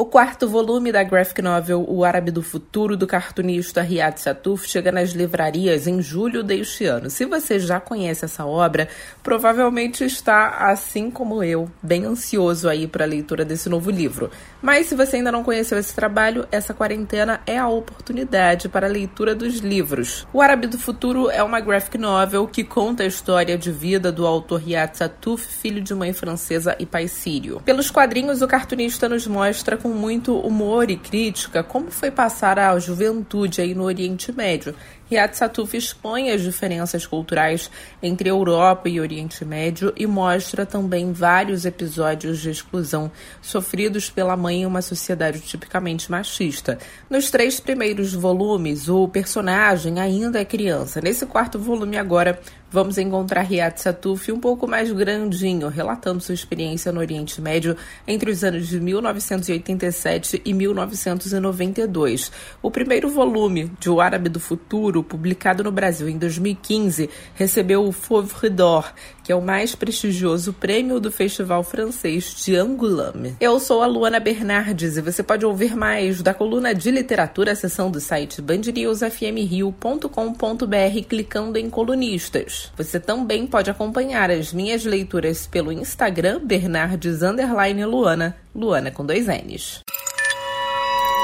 O quarto volume da graphic novel O Árabe do Futuro, do cartunista Riyad Satuf, chega nas livrarias em julho deste ano. Se você já conhece essa obra, provavelmente está, assim como eu, bem ansioso aí para a leitura desse novo livro. Mas se você ainda não conheceu esse trabalho, essa quarentena é a oportunidade para a leitura dos livros. O Árabe do Futuro é uma graphic novel que conta a história de vida do autor Riyad Satuf, filho de mãe francesa e pai sírio. Pelos quadrinhos, o cartunista nos mostra com com muito humor e crítica como foi passar a juventude aí no Oriente Médio. Riyad Satuf expõe as diferenças culturais entre Europa e Oriente Médio e mostra também vários episódios de exclusão sofridos pela mãe em uma sociedade tipicamente machista. Nos três primeiros volumes, o personagem ainda é criança. Nesse quarto volume agora, vamos encontrar Riyad Satuf um pouco mais grandinho, relatando sua experiência no Oriente Médio entre os anos de 1987 e 1992. O primeiro volume de O Árabe do Futuro, publicado no Brasil em 2015, recebeu o Fauve d'Or, que é o mais prestigioso prêmio do Festival Francês de Angoulême. Eu sou a Luana Bernardes e você pode ouvir mais da coluna de literatura, seção do site bandnewsfmrio.com.br clicando em colunistas. Você também pode acompanhar as minhas leituras pelo Instagram Bernardes Luana, Luana com dois N's.